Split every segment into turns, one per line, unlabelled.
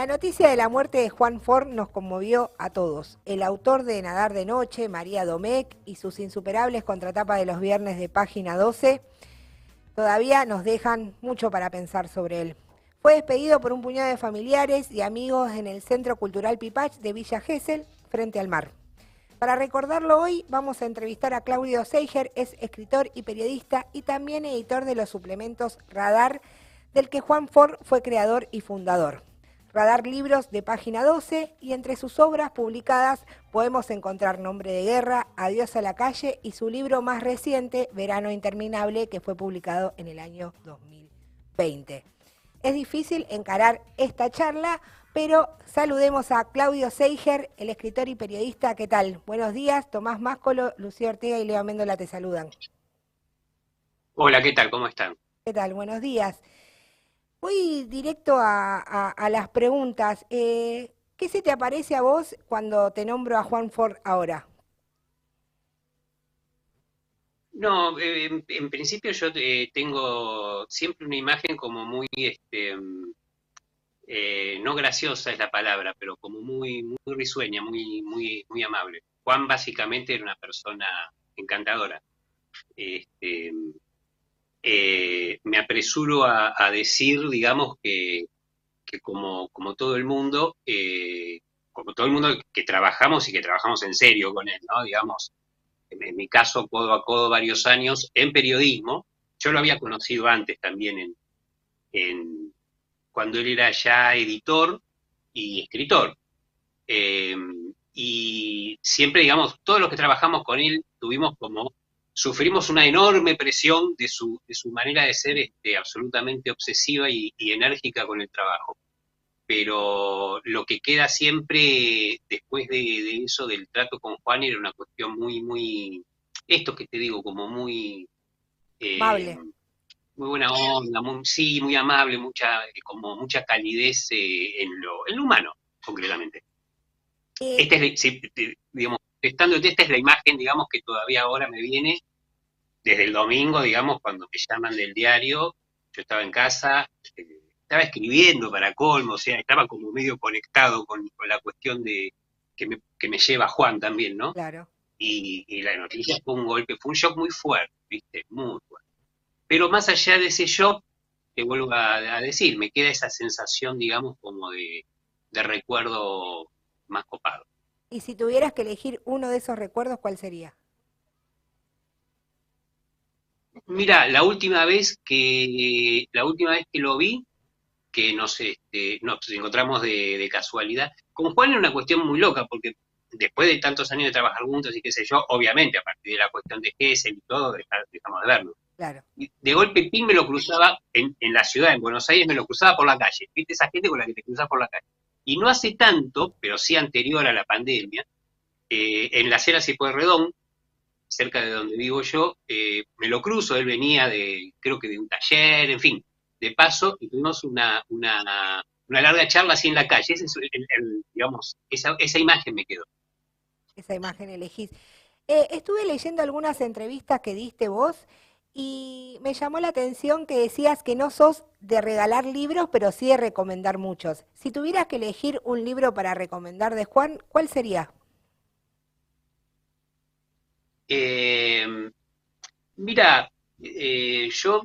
La noticia de la muerte de Juan Ford nos conmovió a todos. El autor de Nadar de Noche, María Domecq, y sus insuperables contratapas de los viernes de página 12, todavía nos dejan mucho para pensar sobre él. Fue despedido por un puñado de familiares y amigos en el Centro Cultural Pipach de Villa Gesell, frente al mar. Para recordarlo hoy, vamos a entrevistar a Claudio Seiger, es escritor y periodista y también editor de los suplementos Radar, del que Juan Ford fue creador y fundador. Radar Libros de página 12 y entre sus obras publicadas podemos encontrar Nombre de Guerra, Adiós a la calle y su libro más reciente, Verano Interminable, que fue publicado en el año 2020. Es difícil encarar esta charla, pero saludemos a Claudio Seiger, el escritor y periodista. ¿Qué tal? Buenos días, Tomás Máscolo, Lucía Ortega y Leo Méndola te saludan.
Hola, ¿qué tal? ¿Cómo están?
¿Qué tal? Buenos días. Voy directo a, las preguntas. Eh, ¿Qué se te aparece a vos cuando te nombro a Juan Ford ahora?
No, eh, en, principio yo eh, tengo siempre una imagen como muy, este, mm, no graciosa es la palabra, pero como muy, muy risueña, muy, muy, muy amable. Juan básicamente era una persona encantadora. Este, eh, me apresuro a, decir, digamos, que, como, todo el mundo, eh, como todo el mundo que trabajamos y que trabajamos en serio con él, ¿no? Digamos, en, mi caso, codo a codo varios años en periodismo, yo lo había conocido antes también en, cuando él era ya editor y escritor. Eh, y siempre, digamos, todos los que trabajamos con él tuvimos como sufrimos una enorme presión de su, de su manera de ser este, absolutamente obsesiva y, enérgica con el trabajo. Pero lo que queda siempre después de, eso, del trato con Juan, era una cuestión muy, muy, esto que te digo, como muy...
Eh, amable.
Muy buena onda, muy, sí, muy amable, mucha, como mucha calidez eh, en, lo, en lo humano, concretamente. Eh, este es, digamos, estando esta es la imagen, digamos, que todavía ahora me viene desde el domingo, digamos, cuando me llaman del diario, yo estaba en casa, eh, estaba escribiendo para colmo, o sea, estaba como medio conectado con, la cuestión de que me, que me, lleva Juan también, ¿no?
Claro.
Y, la noticia fue un golpe, fue un shock muy fuerte, ¿viste? Muy fuerte. Pero más allá de ese shock, te vuelvo a, decir, me queda esa sensación, digamos, como de, de recuerdo más copado.
Y si tuvieras que elegir uno de esos recuerdos, ¿cuál sería?
Mira, la última vez que la última vez que lo vi, que nos, este, nos encontramos de, casualidad, con Juan era una cuestión muy loca, porque después de tantos años de trabajar juntos y qué sé yo, obviamente a partir de la cuestión de Gessel y todo, dejamos de vernos.
Claro.
De golpe Pim me lo cruzaba en, la ciudad, en Buenos Aires, me lo cruzaba por la calle. ¿Viste esa gente con la que te cruzas por la calle? Y no hace tanto, pero sí anterior a la pandemia, eh, en la acera Redón, cerca de donde vivo yo, eh, me lo cruzo, él venía de, creo que de un taller, en fin, de paso, y tuvimos una, una, larga charla así en la calle. Ese es digamos, esa, esa imagen me quedó.
Esa imagen elegís. Eh, estuve leyendo algunas entrevistas que diste vos y me llamó la atención que decías que no sos de regalar libros, pero sí de recomendar muchos. Si tuvieras que elegir un libro para recomendar de Juan, ¿cuál sería?
Eh, mira, eh, yo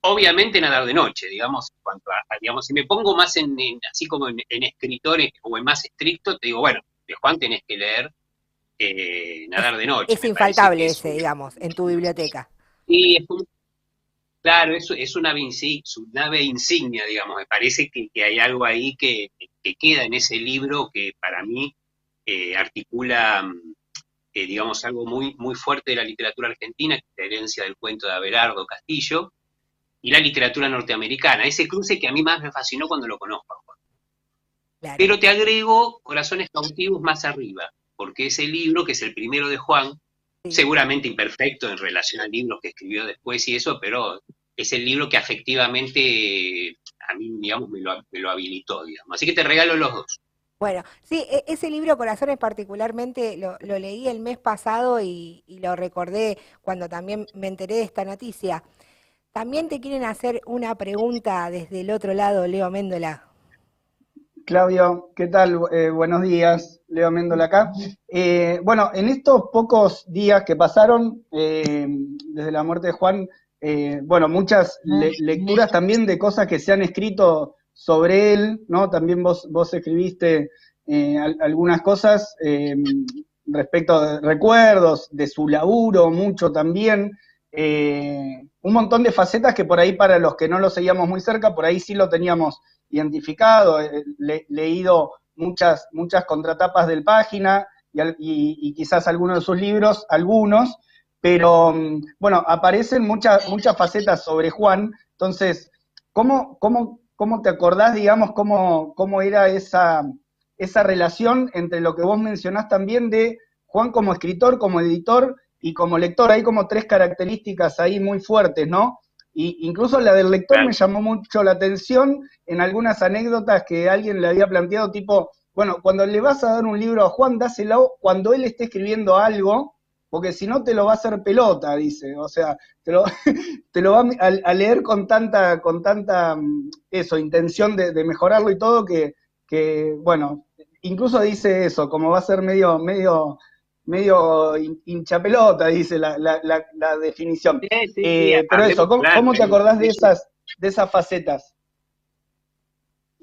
obviamente nadar de noche, digamos, cuanto digamos, si me pongo más en, así como en, escritores o en más estricto, te digo, bueno, de Juan tenés que leer eh, nadar de noche.
Es infaltable ese, digamos, en tu biblioteca.
Sí, es claro, es, es una nave insignia, digamos, me parece que, hay algo ahí que, queda en ese libro que para mí articula eh, digamos, algo muy, muy fuerte de la literatura argentina, que es la herencia del cuento de Abelardo Castillo, y la literatura norteamericana. Ese cruce que a mí más me fascinó cuando lo conozco. Pero te agrego Corazones cautivos más arriba, porque ese libro, que es el primero de Juan, seguramente imperfecto en relación a libros que escribió después y eso, pero es el libro que afectivamente a mí, digamos, me lo, me lo habilitó, digamos. Así que te regalo los dos.
Bueno, sí, e, ese libro Corazones particularmente lo, leí el mes pasado y, lo recordé cuando también me enteré de esta noticia. También te quieren hacer una pregunta desde el otro lado, Leo Méndola.
Claudio, ¿qué tal? Eh, buenos días, Leo Méndola acá. Eh, bueno, en estos pocos días que pasaron eh, desde la muerte de Juan, bueno, muchas lecturas también de cosas que se han escrito sobre él, ¿no? También vos, vos escribiste algunas cosas respecto de recuerdos, de su laburo, mucho también. un montón de facetas que por ahí para los que no lo seguíamos muy cerca, por ahí sí lo teníamos identificado, he leído muchas, muchas contratapas del página y, quizás algunos de sus libros, algunos, pero mm, bueno, aparecen muchas, muchas facetas sobre Juan, entonces, ¿cómo, cómo, cómo te acordás, digamos, cómo, cómo era esa, esa relación entre lo que vos mencionás también de Juan como escritor, como editor y como lector? Hay como tres características ahí muy fuertes, ¿no? Y incluso la del lector me llamó mucho la atención en algunas anécdotas que alguien le había planteado, tipo, bueno, cuando le vas a dar un libro a Juan, dáselo cuando él esté escribiendo algo, porque si no te lo va a hacer pelota, dice. O sea, te lo, te lo va a, leer con tanta, con tanta, mm, eso, intención de, de mejorarlo y todo, que, que, bueno, incluso dice eso, como va a ser medio, medio medio hincha pelota, dice la, la, definición. Eh, pero eso, ¿cómo, te acordás de esas, de esas facetas?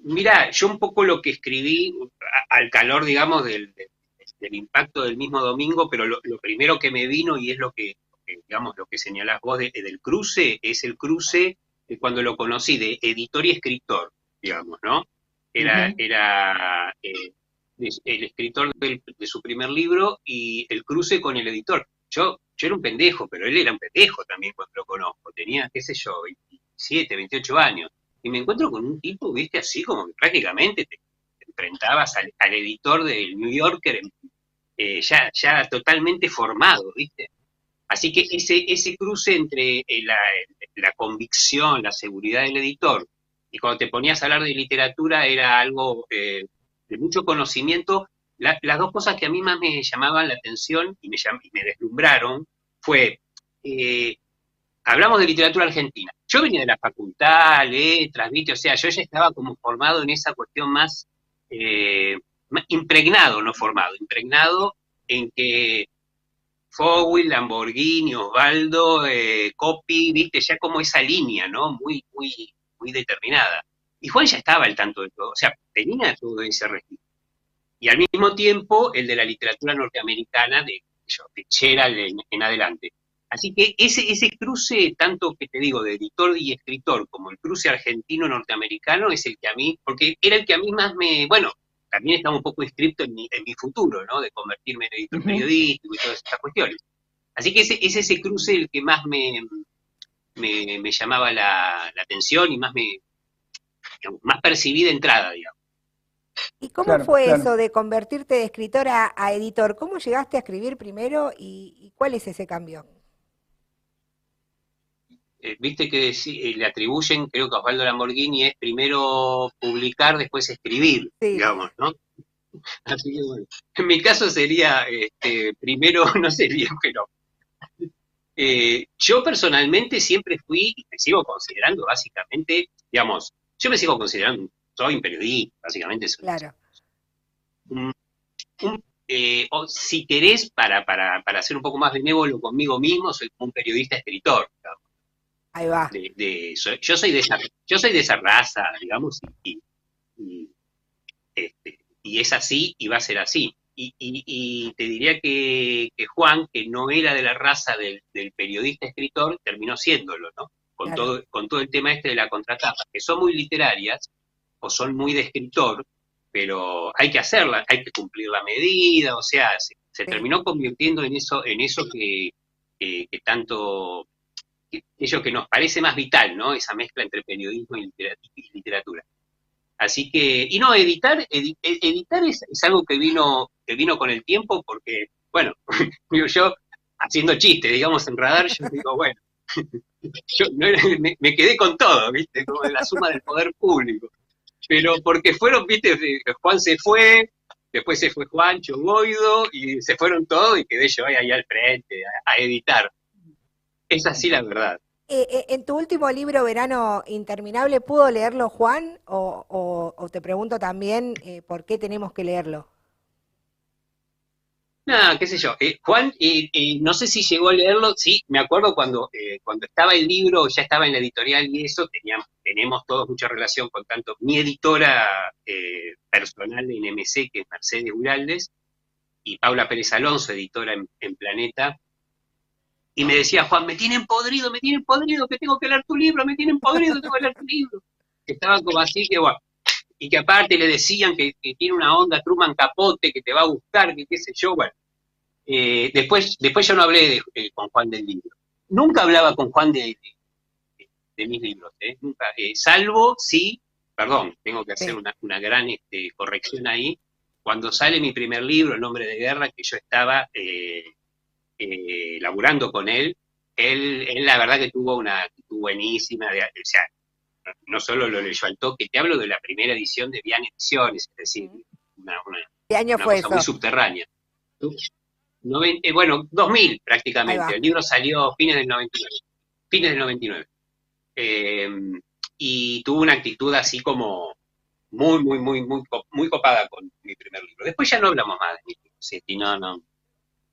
Mira, yo un poco lo que escribí al calor, digamos, del, impacto del mismo domingo, pero lo, primero que me vino y es lo que, digamos, lo que señalás vos del cruce, es el cruce de cuando lo conocí, de editor y escritor, digamos, ¿no? Era, era eh, el escritor de su primer libro y el cruce con el editor. Yo, yo era un pendejo, pero él era un pendejo también cuando lo conozco. Tenía, qué sé yo, 27, 28 años. Y me encuentro con un tipo, viste, así como que prácticamente te, enfrentabas al, editor del New Yorker eh, ya, ya totalmente formado, viste. Así que ese, ese cruce entre eh, la, la convicción, la seguridad del editor, y cuando te ponías a hablar de literatura era algo eh, de mucho conocimiento. las dos cosas que a mí más me llamaban la atención y me, me deslumbraron fue, hablamos de literatura argentina. Yo venía de la facultad, letras, ¿viste? o sea, yo ya estaba como formado en esa cuestión más, impregnado, no formado, impregnado en que Fogwill, Lamborghini, Osvaldo, eh, Copy, viste, ya como esa línea, ¿no? Muy, muy, muy determinada. Y Juan ya estaba al tanto de todo, o sea, tenía todo ese registro. Y al mismo tiempo el de la literatura norteamericana de Fitzgerald en, en adelante. Así que ese, ese cruce, tanto que te digo, de editor y escritor, como el cruce argentino-norteamericano, es el que a mí, porque era el que a mí más me, bueno, también estaba un poco inscripto en mi, en mi futuro, ¿no? De convertirme en editor periodístico y todas estas cuestiones. Así que ese, es ese cruce el que más me, me, llamaba la, atención y más me, más percibida entrada, digamos.
¿Y cómo fue eso de convertirte de escritor a, editor? ¿Cómo llegaste a escribir primero y, cuál es ese cambio?
Eh, viste que eh, le atribuyen, creo que a Osvaldo Lamborghini es primero publicar, después escribir, digamos, ¿no? Así que bueno. En mi caso sería, este, primero, no sería, pero eh, yo personalmente siempre fui, me sigo considerando básicamente, digamos, yo me sigo considerando, soy un periodista, básicamente. Soy
claro.
Eh, o si querés, para, para, para ser un poco más benévolo conmigo mismo, soy un periodista escritor.
Ahí va.
yo, soy de esa, yo soy de esa raza, digamos, y, este, y, es así y va a ser así. Y, te diría que, Juan, que no era de la raza del, del periodista escritor, terminó siéndolo, ¿no? con, todo, con todo el tema este de la contratapa, que son muy literarias o son muy de escritor, pero hay que hacerla, hay que cumplir la medida, o sea, se, terminó convirtiendo en eso, en eso que, tanto, que, ello que nos parece más vital, ¿no? Esa mezcla entre periodismo y literatura. Así que, y no, editar, e, editar es, algo que vino, que vino con el tiempo porque, bueno, yo haciendo chistes, digamos, en radar, yo digo, bueno, yo me, quedé con todo, ¿viste? Como la suma del poder público. Pero porque fueron, ¿viste? Juan se fue, después se fue Juancho Boido, y se fueron todos y quedé yo ahí, al frente a, editar. Es así la verdad.
Eh, eh, en tu último libro, Verano Interminable, ¿pudo leerlo Juan? O, te pregunto también eh, por qué tenemos que leerlo.
Nada, qué sé yo. Juan, no sé si llegó a leerlo, sí, me acuerdo cuando, cuando estaba el libro, ya estaba en la editorial y eso, teníamos, tenemos todos mucha relación con tanto mi editora personal en MC, que es Mercedes Uraldes, y Paula Pérez Alonso, editora en Planeta, y me decía, Juan, me tienen podrido, me tienen podrido, que tengo que leer tu libro, me tienen podrido, tengo que leer tu libro. Estaban como así, que bueno. Y que aparte le decían que, tiene una onda Truman Capote, que te va a gustar, que qué sé yo, bueno. Eh, después, después yo no hablé eh, con Juan del libro. Nunca hablaba con Juan de, de, mis libros, ¿eh? Nunca. Eh, salvo, sí, perdón, tengo que hacer una, una gran este, corrección ahí. Cuando sale mi primer libro, El nombre de guerra, que yo estaba eh, laburando con él, él, él, la verdad que tuvo una actitud buenísima, de, o sea, no solo lo leyó al toque, te hablo de la primera edición de Vian Ediciones, es decir, una,
¿Qué año fue
cosa muy subterránea. Eh, bueno, 2000 prácticamente, el libro salió fines del 99, fines del 99. Eh, y tuvo una actitud así como muy, muy, muy, muy, muy copada con mi primer libro. Después ya no hablamos más de mi libro, no, no,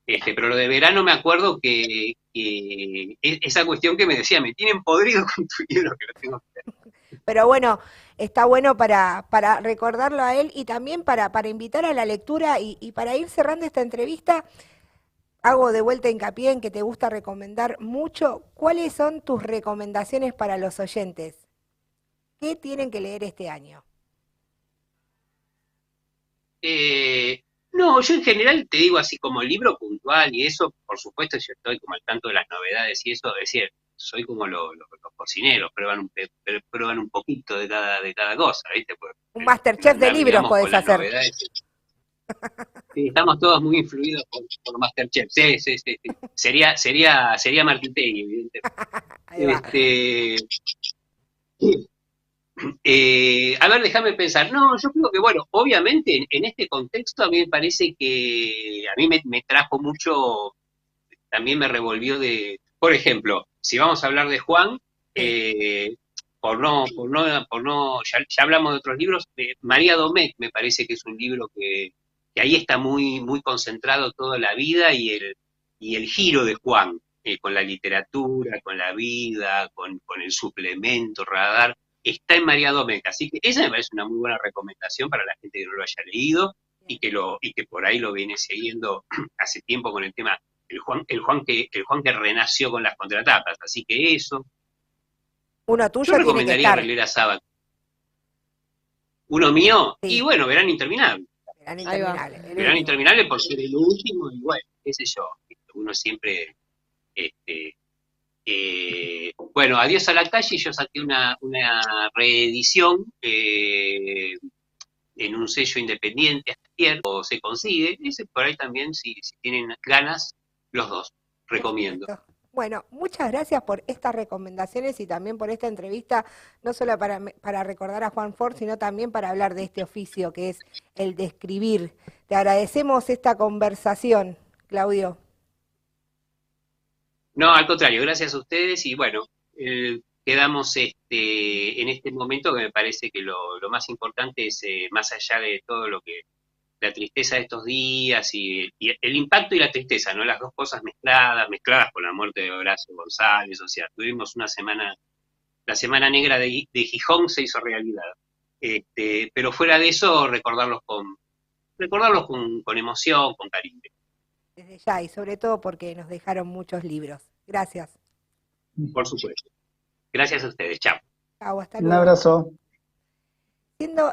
este, pero lo de verano me acuerdo que, e, esa cuestión que me decía, me tienen podrido con tu libro, que lo tengo que
Pero bueno, está bueno para, para recordarlo a él y también para, para invitar a la lectura y, y para ir cerrando esta entrevista. Hago de vuelta hincapié en que te gusta recomendar mucho. ¿Cuáles son tus recomendaciones para los oyentes? ¿Qué tienen que leer este año?
Eh, no, yo en general te digo así como libro puntual y eso, por supuesto, yo estoy como al tanto de las novedades y eso, es decir, soy como los cocineros, prueban un, prueban un poquito de cada, de cada cosa, ¿viste?
un masterchef de libros podés hacer.
Sí, estamos todos muy influidos por, por Masterchef, sí, sí, sí, Sería, sería, sería Martitegui, evidentemente. Este, eh, a ver, déjame pensar. No, yo creo que, bueno, obviamente en, este contexto a mí me parece que a mí me, trajo mucho, también me revolvió de, por ejemplo, si vamos a hablar de Juan, eh, por no, por no, por no, ya, hablamos de otros libros, María Domecq me parece que es un libro que, ahí está muy, muy concentrado toda la vida y el, y el giro de Juan, eh, con la literatura, con la vida, con, con el suplemento, radar está en María Domeca. Así que esa me parece una muy buena recomendación para la gente que no lo haya leído y que, lo, y que por ahí lo viene siguiendo hace tiempo con el tema, el Juan, el Juan, que, el Juan que renació con las contratapas. Así que eso.
Uno tuyo
Yo recomendaría Relera Sábado. ¿Uno mío? Y bueno, Verán Interminable.
Verán Interminable.
Verán Interminable por ser el último y bueno, qué sé yo. Uno siempre este, eh, bueno, Adiós a la calle, yo saqué una, reedición eh, en un sello independiente, o se consigue, ese por ahí también, si, tienen ganas, los dos, recomiendo.
Bueno, muchas gracias por estas recomendaciones y también por esta entrevista, no solo para, para recordar a Juan Ford, sino también para hablar de este oficio que es el de escribir. Te agradecemos esta conversación, Claudio.
No, al contrario, gracias a ustedes y bueno, eh, quedamos este, en este momento que me parece que lo, más importante es, eh, más allá de todo lo que, la tristeza de estos días y, el impacto y la tristeza, ¿no? Las dos cosas mezcladas, mezcladas con la muerte de Horacio González, o sea, tuvimos una semana, la semana negra de, Gijón se hizo realidad. Este, pero fuera de eso, recordarlos con, recordarlos con, con emoción, con cariño
desde ya y sobre todo porque nos dejaron muchos libros. Gracias.
Por supuesto. Gracias a ustedes. Chao.
Chao, hasta
luego. Un abrazo.
Siendo